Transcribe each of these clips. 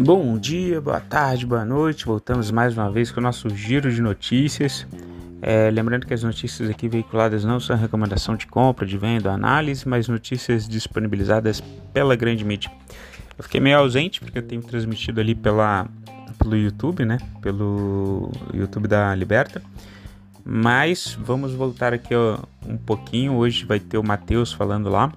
Bom dia, boa tarde, boa noite. Voltamos mais uma vez com o nosso giro de notícias. É, lembrando que as notícias aqui veiculadas não são recomendação de compra, de venda, análise, mas notícias disponibilizadas pela grande mídia. Eu fiquei meio ausente porque eu tenho transmitido ali pela, pelo YouTube, né? Pelo YouTube da Liberta. Mas vamos voltar aqui ó, um pouquinho. Hoje vai ter o Matheus falando lá.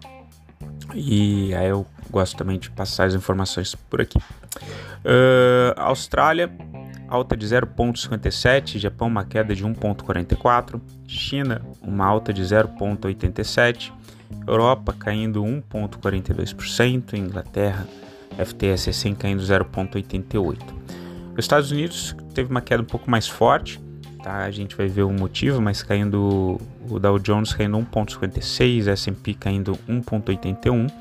E aí eu gosto também de passar as informações por aqui. Uh, Austrália, alta de 0,57, Japão, uma queda de 1,44, China, uma alta de 0,87, Europa caindo 1,42%, Inglaterra, FTSE 100 caindo 0,88. Os Estados Unidos teve uma queda um pouco mais forte, tá? A gente vai ver o motivo, mas caindo o Dow Jones caindo 1,56, S&P caindo 1,81.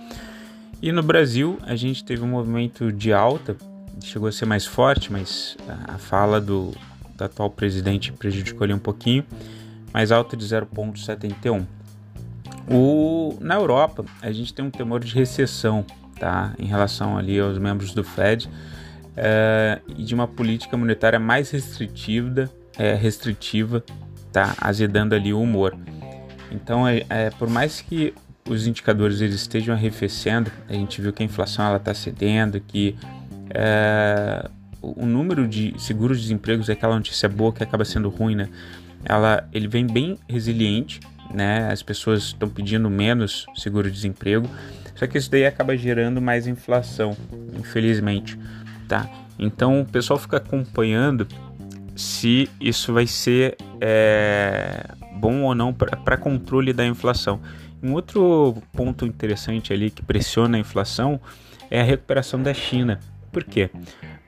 E no Brasil a gente teve um movimento de alta, chegou a ser mais forte, mas a fala do, do atual presidente prejudicou ele um pouquinho, mais alta de 0,71. O, na Europa a gente tem um temor de recessão, tá, em relação ali aos membros do Fed uh, e de uma política monetária mais restritiva, é, restritiva, tá, azedando ali o humor. Então, é, é, por mais que os indicadores eles estejam arrefecendo, a gente viu que a inflação está cedendo, que é, o número de seguros-desempregos é aquela notícia boa que acaba sendo ruim, né? Ela, ele vem bem resiliente, né? As pessoas estão pedindo menos seguro-desemprego, só que isso daí acaba gerando mais inflação, infelizmente, tá? Então o pessoal fica acompanhando se isso vai ser é, bom ou não para controle da inflação. Um outro ponto interessante ali que pressiona a inflação é a recuperação da China. Por quê?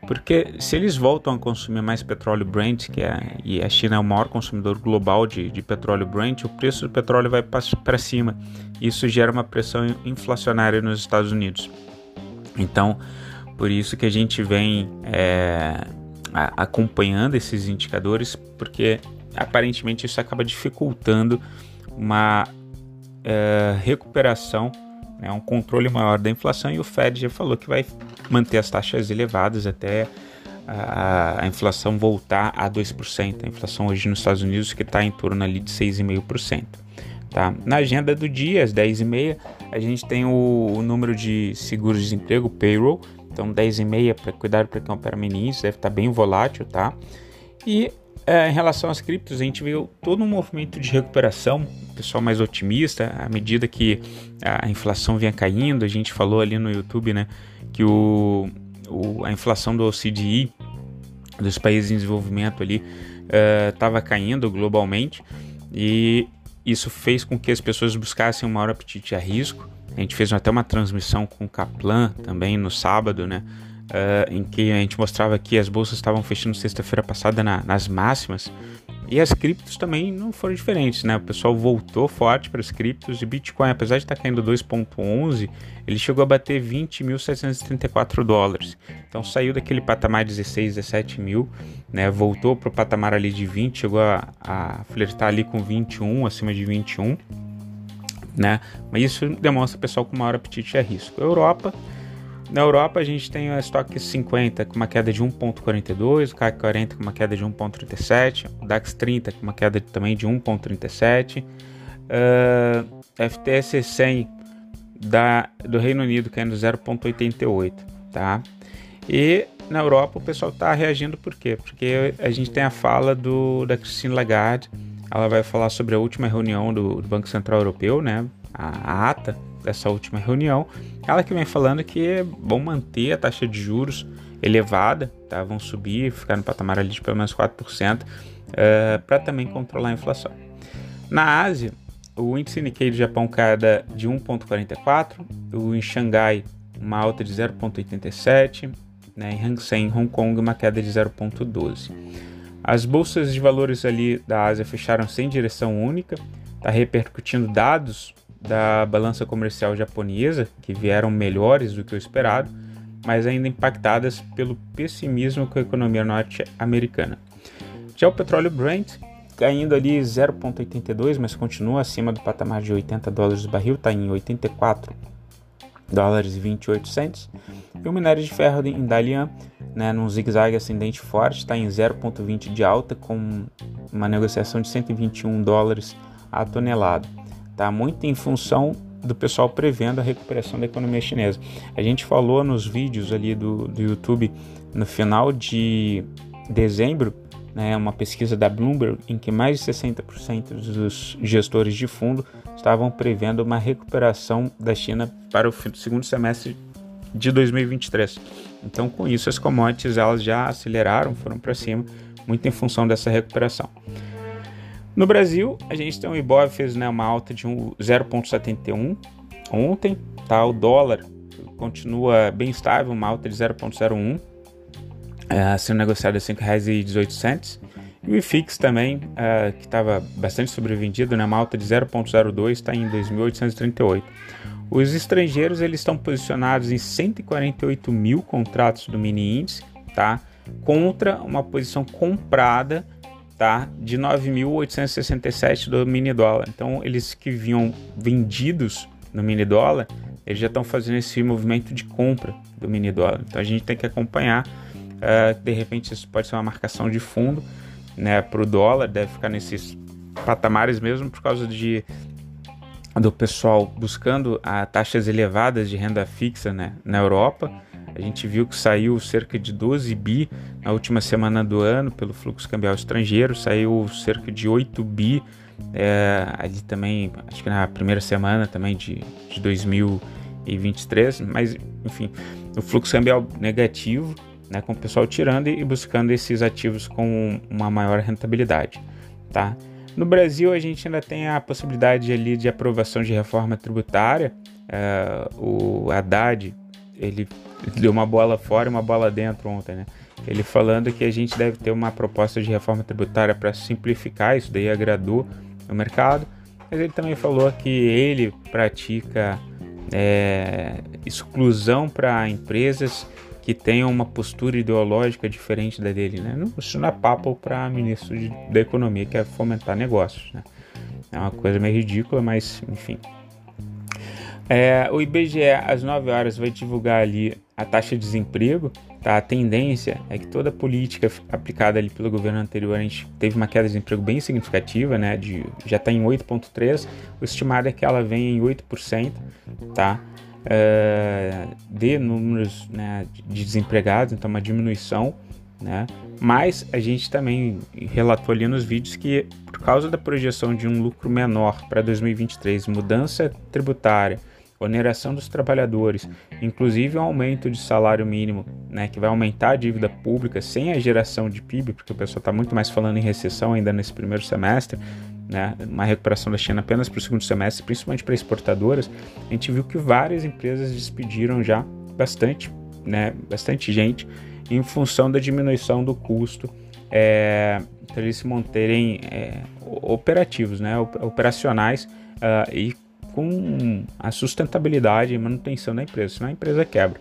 Porque se eles voltam a consumir mais petróleo Brent, que é, e a China é o maior consumidor global de, de petróleo Brent, o preço do petróleo vai para cima. Isso gera uma pressão inflacionária nos Estados Unidos. Então, por isso que a gente vem é, acompanhando esses indicadores, porque aparentemente isso acaba dificultando uma é, recuperação, né, um controle maior da inflação e o Fed já falou que vai manter as taxas elevadas até a, a inflação voltar a 2%. A inflação hoje nos Estados Unidos que está em torno ali de 6,5%. Tá? Na agenda do dia, às 10h30, a gente tem o, o número de seguros-desemprego, payroll, então 10,5 para cuidar para quem opera ministro, deve estar tá bem volátil, tá? E é, em relação às criptos, a gente viu todo um movimento de recuperação, pessoal mais otimista, à medida que a inflação vinha caindo, a gente falou ali no YouTube, né, que o, o a inflação do OCDE, dos países em desenvolvimento ali, estava uh, caindo globalmente e isso fez com que as pessoas buscassem um maior apetite a risco. A gente fez até uma transmissão com o Kaplan também no sábado, né, uh, em que a gente mostrava que as bolsas estavam fechando sexta-feira passada na, nas máximas e as criptos também não foram diferentes, né? O pessoal voltou forte para as criptos e Bitcoin, apesar de estar tá caindo 2,11, ele chegou a bater 20.734 dólares. Então saiu daquele patamar 16, 17 mil, né? Voltou para o patamar ali de 20, chegou a, a flertar ali com 21, acima de 21, né? Mas isso demonstra pessoal com maior apetite a risco. Europa na Europa a gente tem o estoque 50 com uma queda de 1.42, o CAC 40 com uma queda de 1.37, o DAX 30 com uma queda também de 1.37, uh, FTSE 100 da, do Reino Unido caindo 0.88, tá? E na Europa o pessoal está reagindo por quê? Porque a gente tem a fala do, da Christine Lagarde, ela vai falar sobre a última reunião do, do Banco Central Europeu, né? A, a ata dessa última reunião, ela que vem falando que vão manter a taxa de juros elevada, tá? vão subir, ficar no patamar ali de pelo menos 4%, uh, para também controlar a inflação. Na Ásia, o índice Nikkei do Japão cada de 1,44, o em Xangai uma alta de 0,87, né? em Hang Seng, Hong Kong, uma queda de 0,12. As bolsas de valores ali da Ásia fecharam sem direção única, está repercutindo dados da balança comercial japonesa, que vieram melhores do que o esperado, mas ainda impactadas pelo pessimismo com a economia norte-americana. Já o petróleo Brent caindo ali 0,82, mas continua acima do patamar de 80 dólares o barril, está em 84 dólares e 28 centos. E o minério de ferro em Dalian, né, num zigue-zague ascendente forte, está em 0,20 de alta, com uma negociação de 121 dólares a tonelada. Tá muito em função do pessoal prevendo a recuperação da economia chinesa. A gente falou nos vídeos ali do, do YouTube no final de dezembro, né, uma pesquisa da Bloomberg, em que mais de 60% dos gestores de fundo estavam prevendo uma recuperação da China para o segundo semestre de 2023. Então, com isso, as commodities elas já aceleraram, foram para cima, muito em função dessa recuperação. No Brasil, a gente tem o Ibov fez né, uma alta de 0,71 ontem, tá? O dólar continua bem estável, uma alta de 0,01, é, sendo negociado a R$ 5,18. E o IFIX também, é, que estava bastante sobrevendido, né, uma alta de 0,02, está em 2.838. Os estrangeiros eles estão posicionados em 148 mil contratos do mini índice, tá? Contra uma posição comprada, tá? De 9.867 do mini dólar. Então eles que vinham vendidos no mini dólar, eles já estão fazendo esse movimento de compra do mini dólar. Então a gente tem que acompanhar. Uh, de repente isso pode ser uma marcação de fundo, né? Para o dólar deve ficar nesses patamares mesmo por causa de do pessoal buscando a taxas elevadas de renda fixa né, na Europa. A gente viu que saiu cerca de 12 bi na última semana do ano pelo fluxo cambial estrangeiro, saiu cerca de 8 bi é, ali também, acho que na primeira semana também de, de 2023, mas enfim, o fluxo cambial negativo, né, com o pessoal tirando e buscando esses ativos com uma maior rentabilidade, tá? No Brasil, a gente ainda tem a possibilidade ali de aprovação de reforma tributária. Uh, o Haddad, ele deu uma bola fora e uma bola dentro ontem, né? Ele falando que a gente deve ter uma proposta de reforma tributária para simplificar, isso daí agradou o mercado. Mas ele também falou que ele pratica é, exclusão para empresas que tenham uma postura ideológica diferente da dele, né? Isso não é papo para ministro de, da economia que é fomentar negócios, né? É uma coisa meio ridícula, mas enfim. É, o IBGE às 9 horas vai divulgar ali a taxa de desemprego. Tá? A tendência é que toda política aplicada ali pelo governo anterior, a gente teve uma queda de desemprego bem significativa, né? De, já está em 8,3%. O estimado é que ela venha em 8%. Tá? Uh, de números né, de desempregados, então uma diminuição, né? Mas a gente também relatou ali nos vídeos que por causa da projeção de um lucro menor para 2023, mudança tributária, oneração dos trabalhadores, inclusive um aumento de salário mínimo, né, que vai aumentar a dívida pública sem a geração de PIB, porque o pessoal está muito mais falando em recessão ainda nesse primeiro semestre, né, uma recuperação da China apenas para o segundo semestre, principalmente para exportadoras, a gente viu que várias empresas despediram já bastante, né, bastante gente em função da diminuição do custo é, para eles se manterem é, operativos, né, operacionais uh, e com a sustentabilidade e manutenção da empresa, senão a empresa quebra.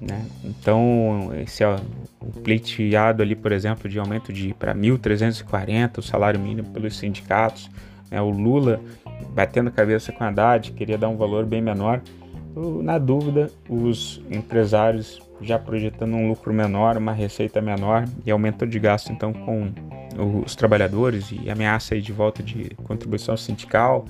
Né? Então, esse é o pleiteado ali, por exemplo, de aumento de para 1.340 o salário mínimo pelos sindicatos, né? o Lula batendo cabeça com a Haddad, queria dar um valor bem menor. Na dúvida, os empresários já projetando um lucro menor, uma receita menor e aumento de gasto então com os trabalhadores e ameaça aí de volta de contribuição sindical.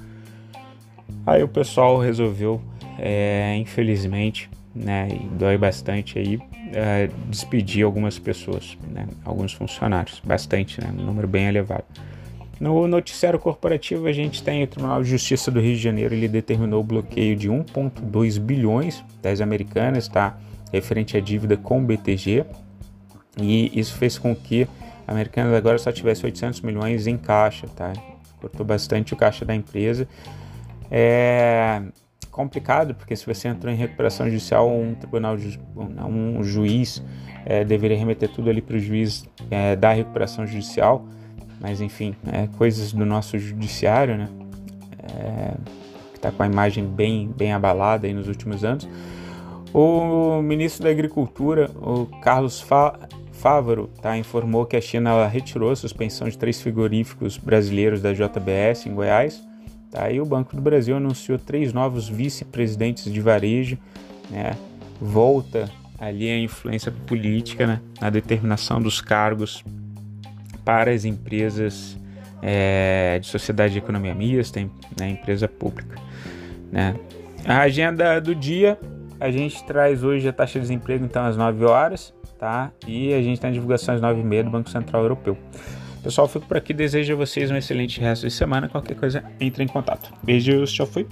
Aí o pessoal resolveu, é, infelizmente, né, e dói bastante aí, é, despedir algumas pessoas, né, alguns funcionários, bastante, né, um número bem elevado. No noticiário corporativo, a gente tem o Tribunal de Justiça do Rio de Janeiro, ele determinou o bloqueio de 1,2 bilhões das americanas, tá? Referente à dívida com o BTG, e isso fez com que a Americanas agora só tivesse 800 milhões em caixa, tá? Cortou bastante o caixa da empresa. É, complicado, porque se você entrou em recuperação judicial, um tribunal, um juiz é, deveria remeter tudo ali para o juiz é, da recuperação judicial, mas enfim, é, coisas do nosso judiciário, né? É, que está com a imagem bem, bem abalada aí nos últimos anos. O ministro da Agricultura, o Carlos Fávaro, tá, informou que a China retirou a suspensão de três frigoríficos brasileiros da JBS em Goiás E o Banco do Brasil anunciou três novos vice-presidentes de varejo né? Volta ali a influência política, né? Na determinação dos cargos para as empresas é, de sociedade de economia mista, né? Empresa pública, né? A agenda do dia, a gente traz hoje a taxa de desemprego então às 9 horas, tá? E a gente tem a divulgação às 9h30 do Banco Central Europeu. Pessoal, fico por aqui. Desejo a vocês um excelente resto de semana. Qualquer coisa, entre em contato. Beijos, tchau, fui.